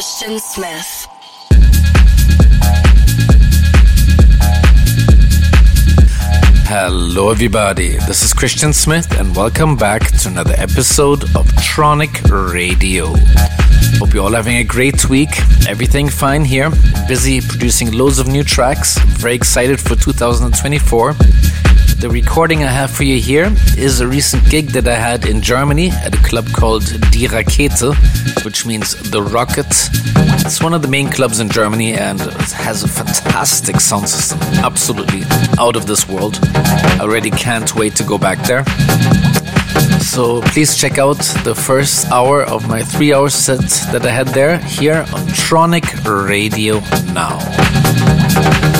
Christian Smith. Hello, everybody. This is Christian Smith, and welcome back to another episode of Tronic Radio. Hope you're all having a great week. Everything fine here. Busy producing loads of new tracks. Very excited for 2024. The recording I have for you here is a recent gig that I had in Germany at a club called Die Rakete, which means the rocket. It's one of the main clubs in Germany and has a fantastic sound system. Absolutely out of this world. I already can't wait to go back there. So please check out the first hour of my three hour set that I had there here on Tronic Radio now.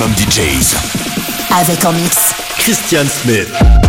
Maximum DJs. Avec en mix. Christian Smith.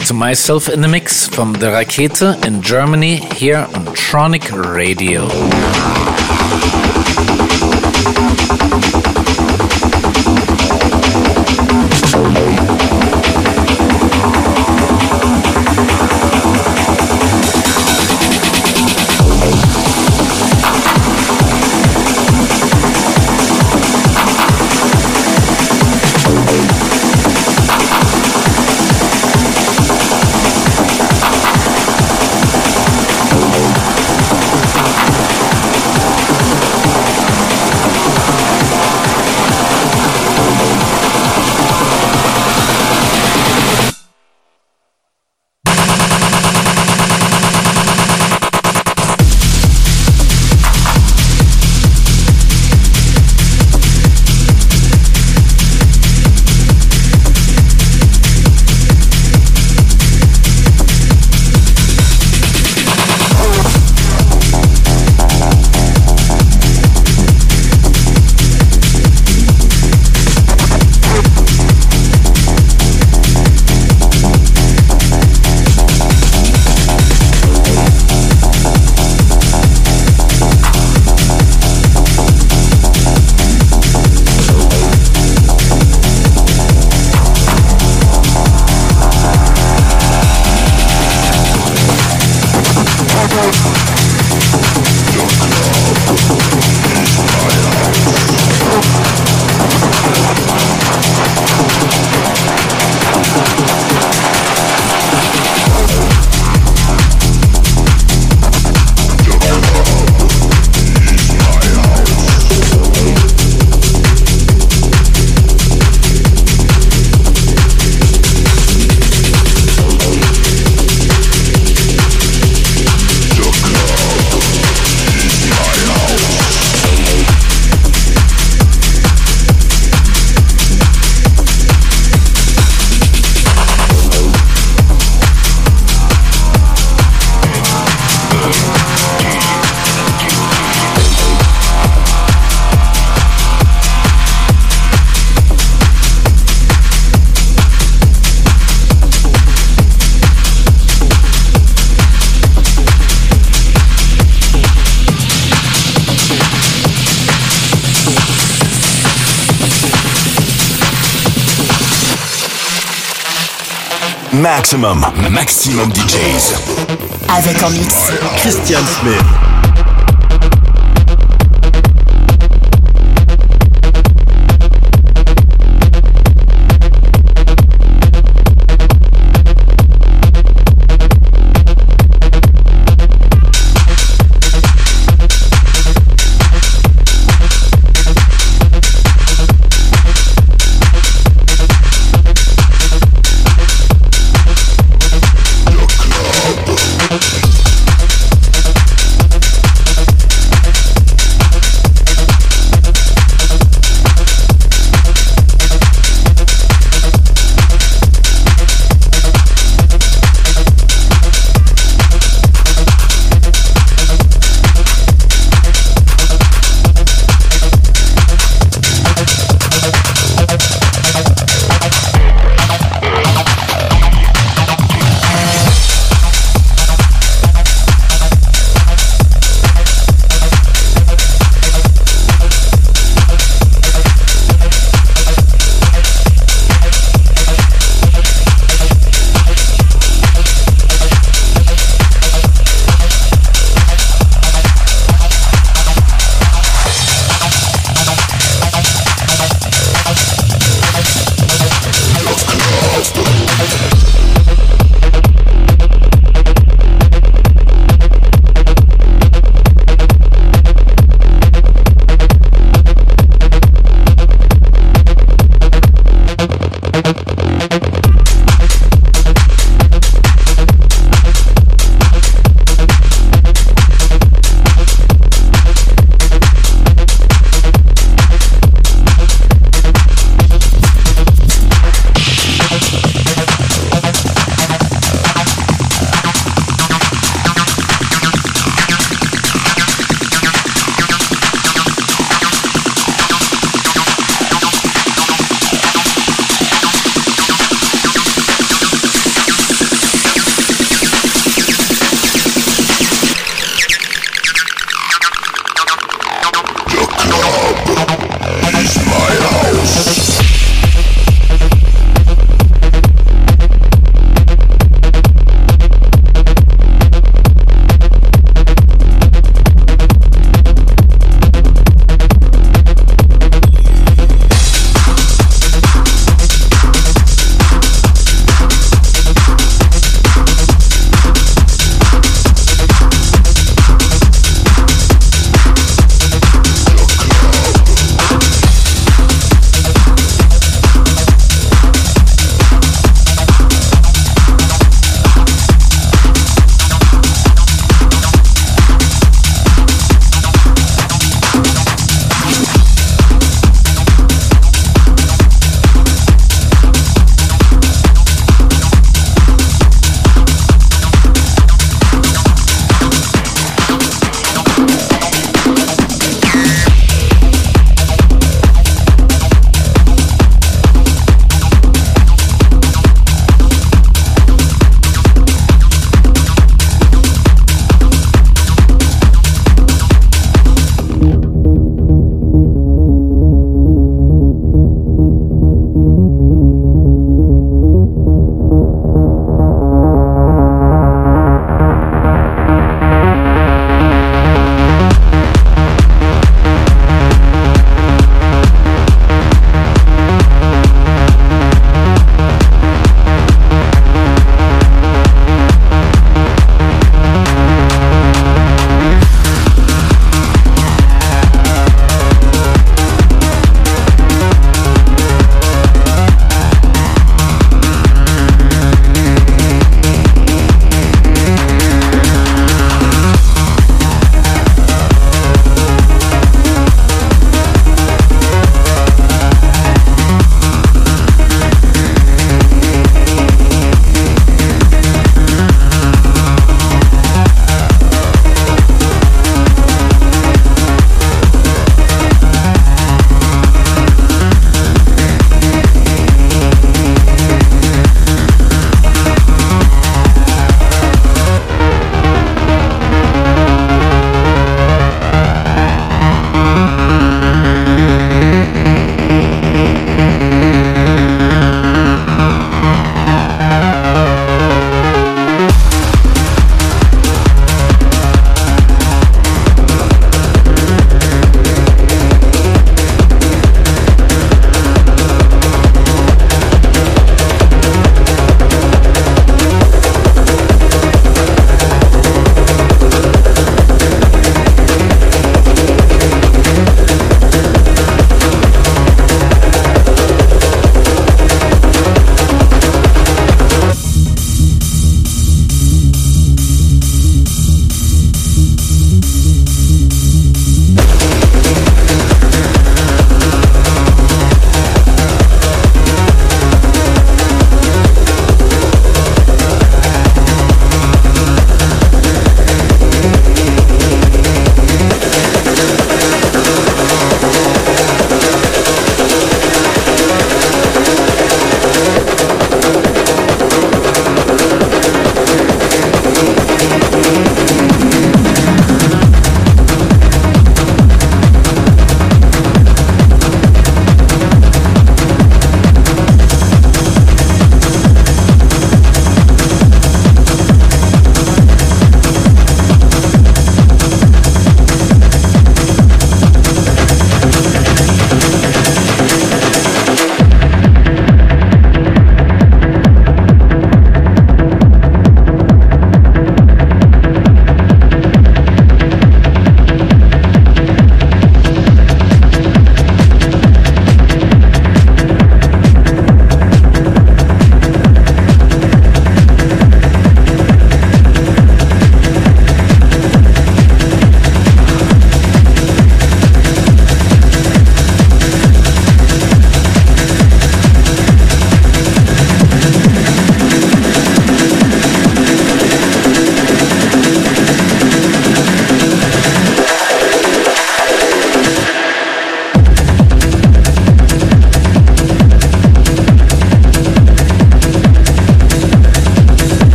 To myself in the mix from the Rakete in Germany here on Tronic Radio. Maximum, maximum DJs. Avec en mix. Christian Smith.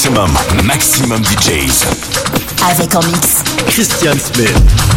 Maximum, maximum DJs. Avec en mix. Christian Smith.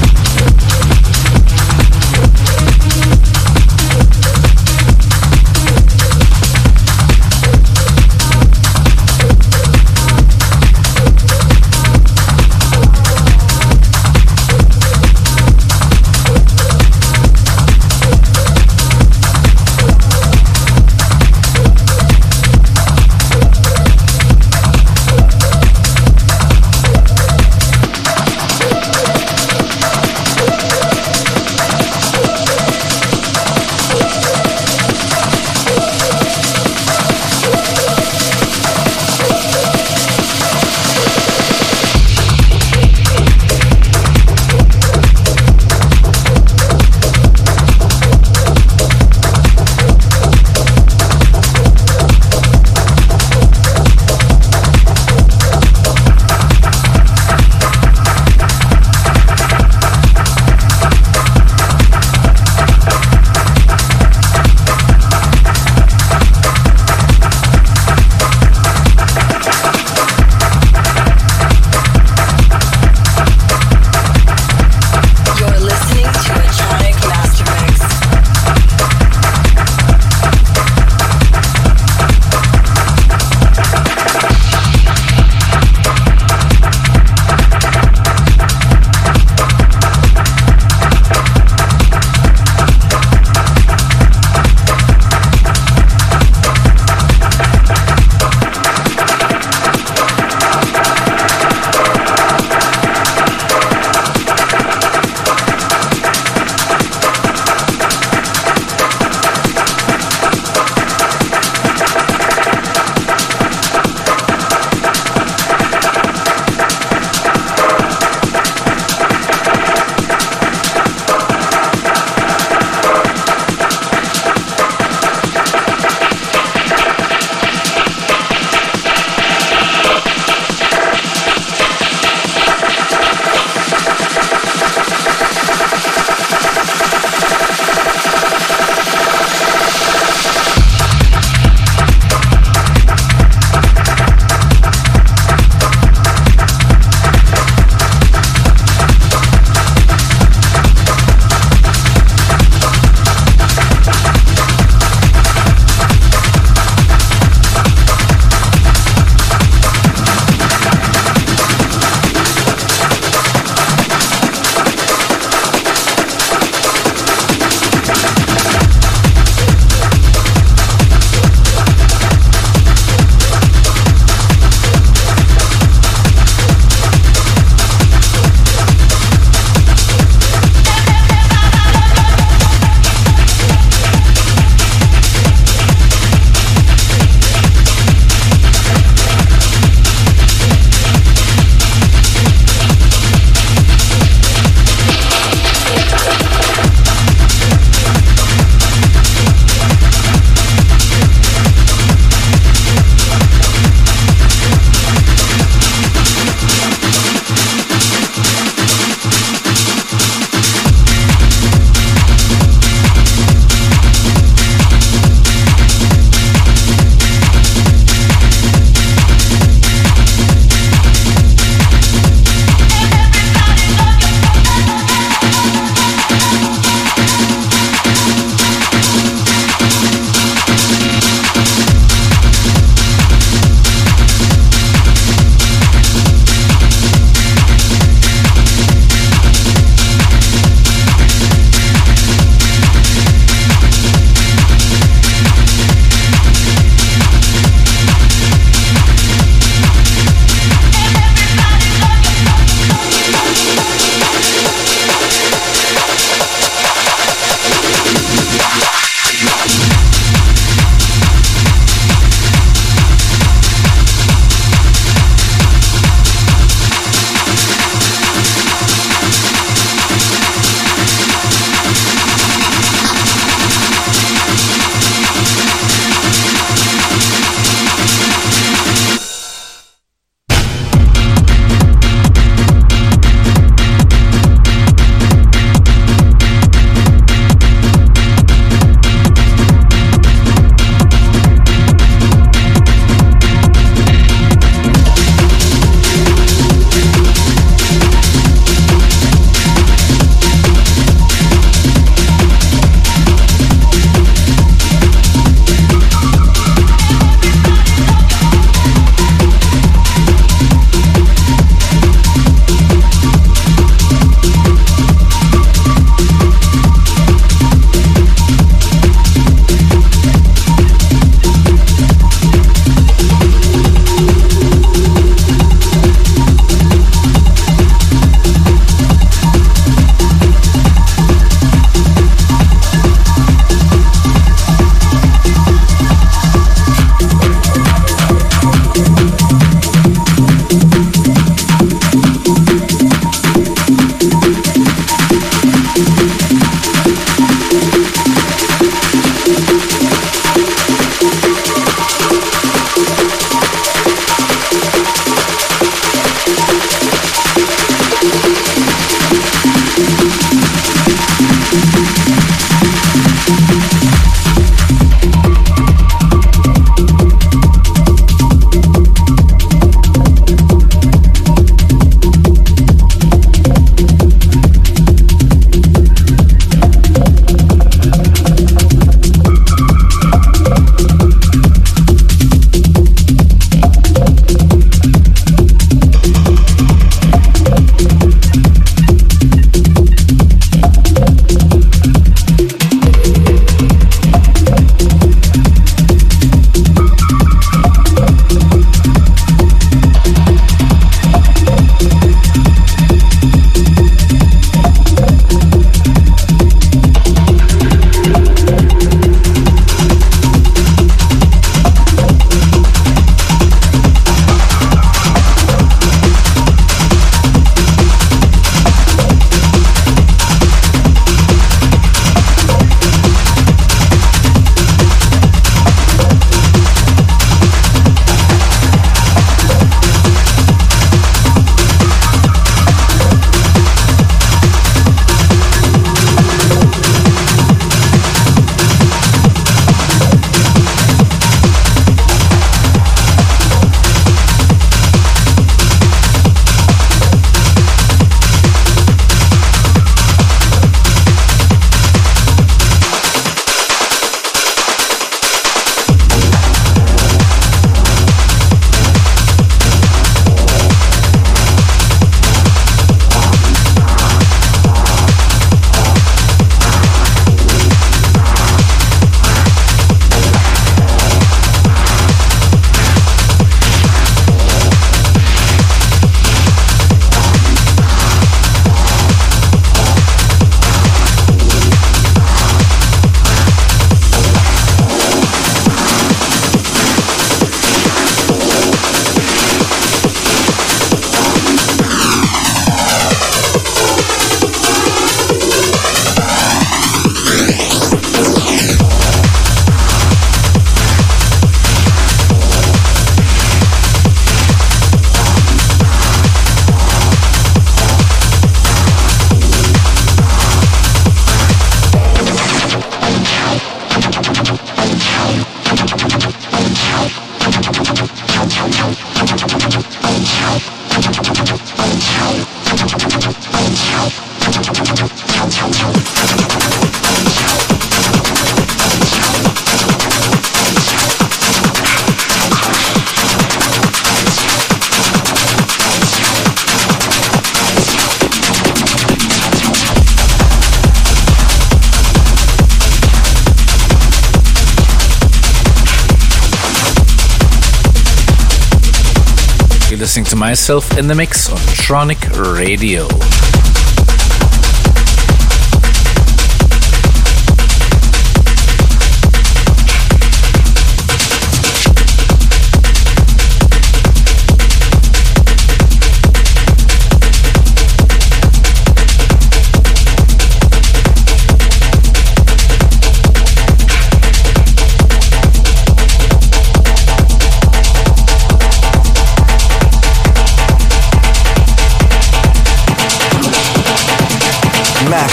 Myself in the mix on Tronic Radio.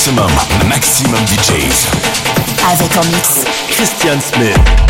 Maximum, maximum DJs. Avec en mix. Christian Smith.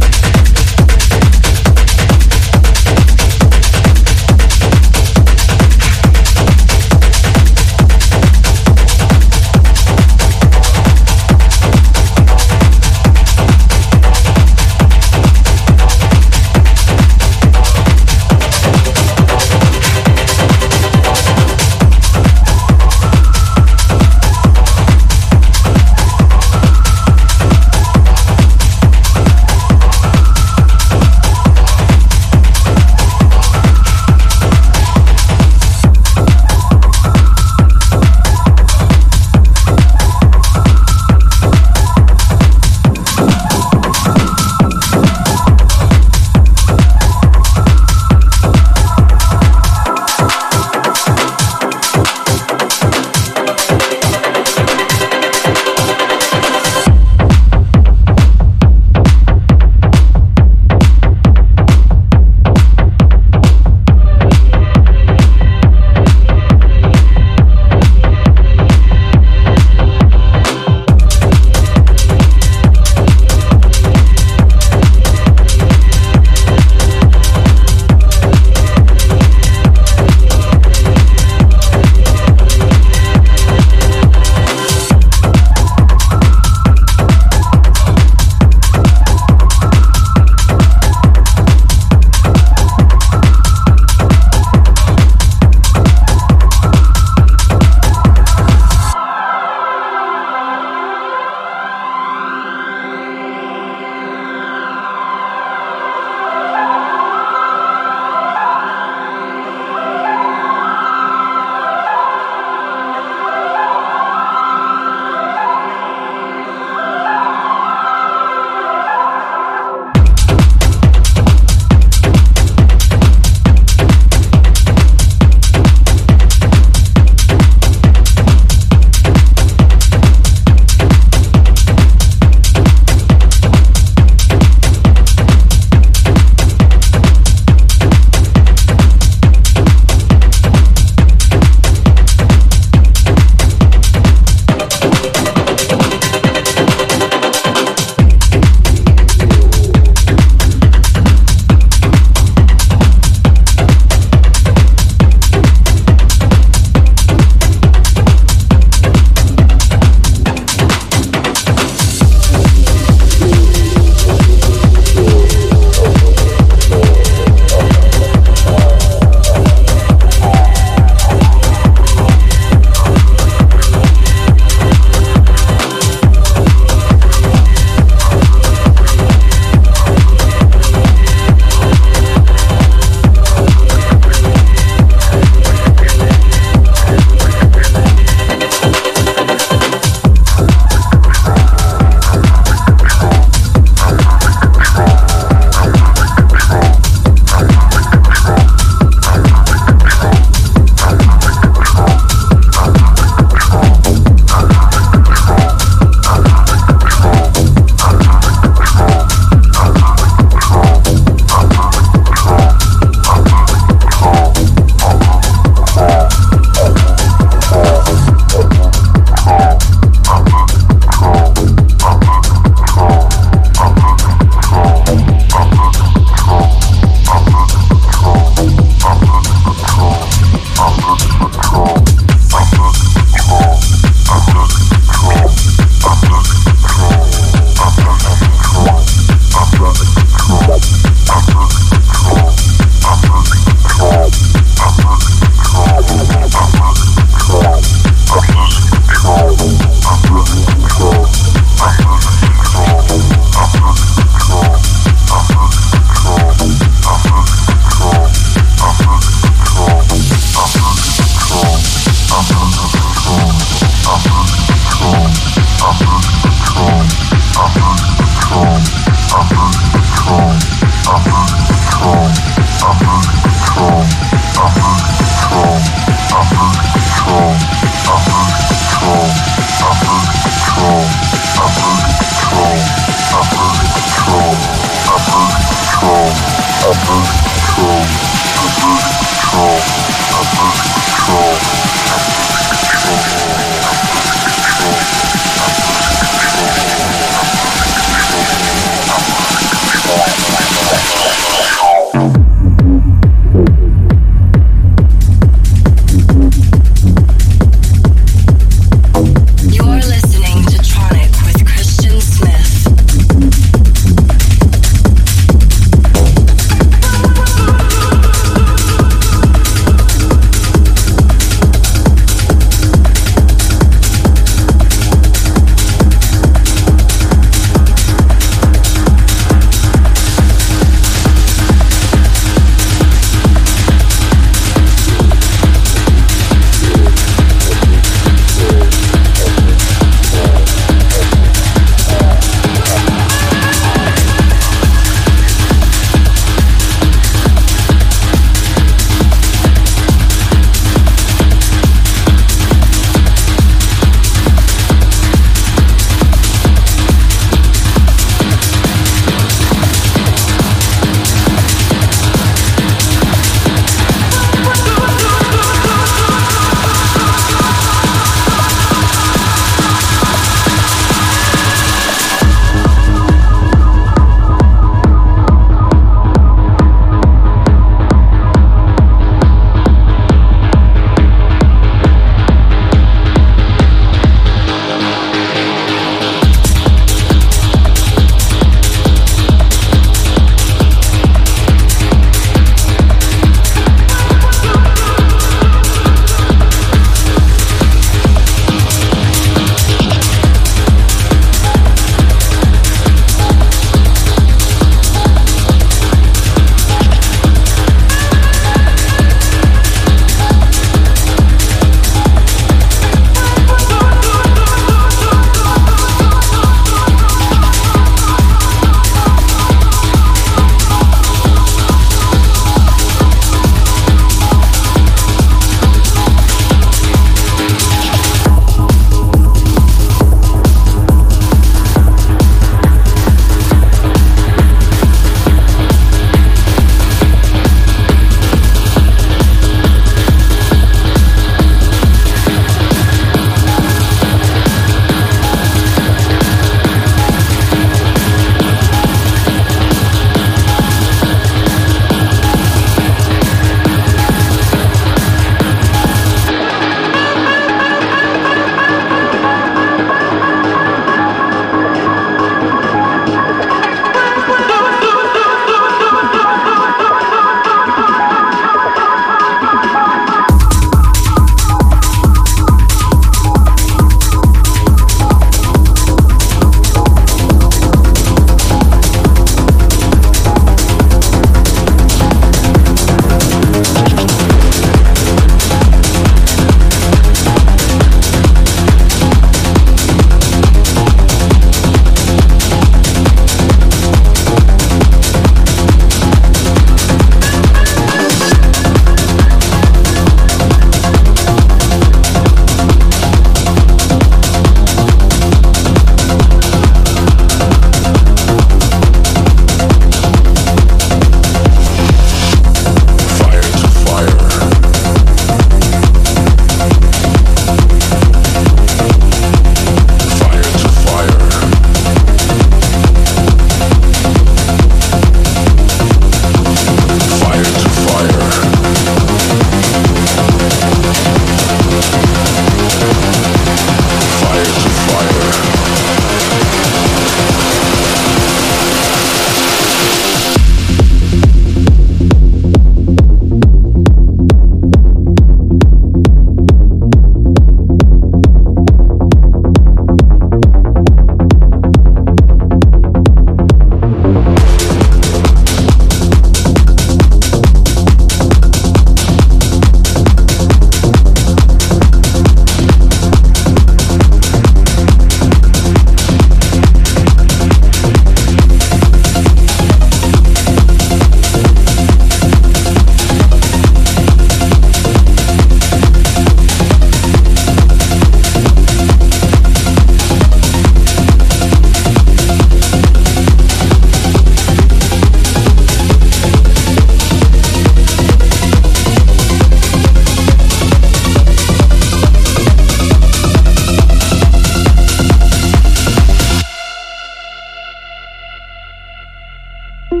You're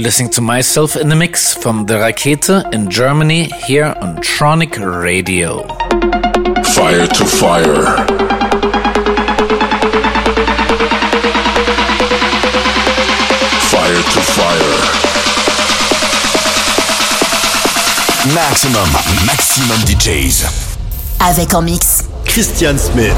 listening to myself in the mix from the Rakete in Germany here on Tronic Radio. Fire to fire. Fire to fire. Maxximum, maxximum DJs. Avec en mix. Christian Smith.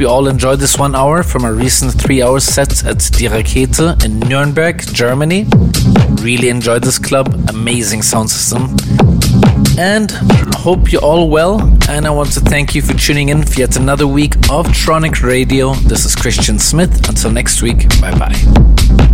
Hope you all enjoyed this one hour from our recent three hour set at Die Rakete in Nuremberg, Germany. Really enjoyed this club, amazing sound system. And hope you're all well. And I want to thank you for tuning in for yet another week of Tronic Radio. This is Christian Smith. Until next week, bye bye.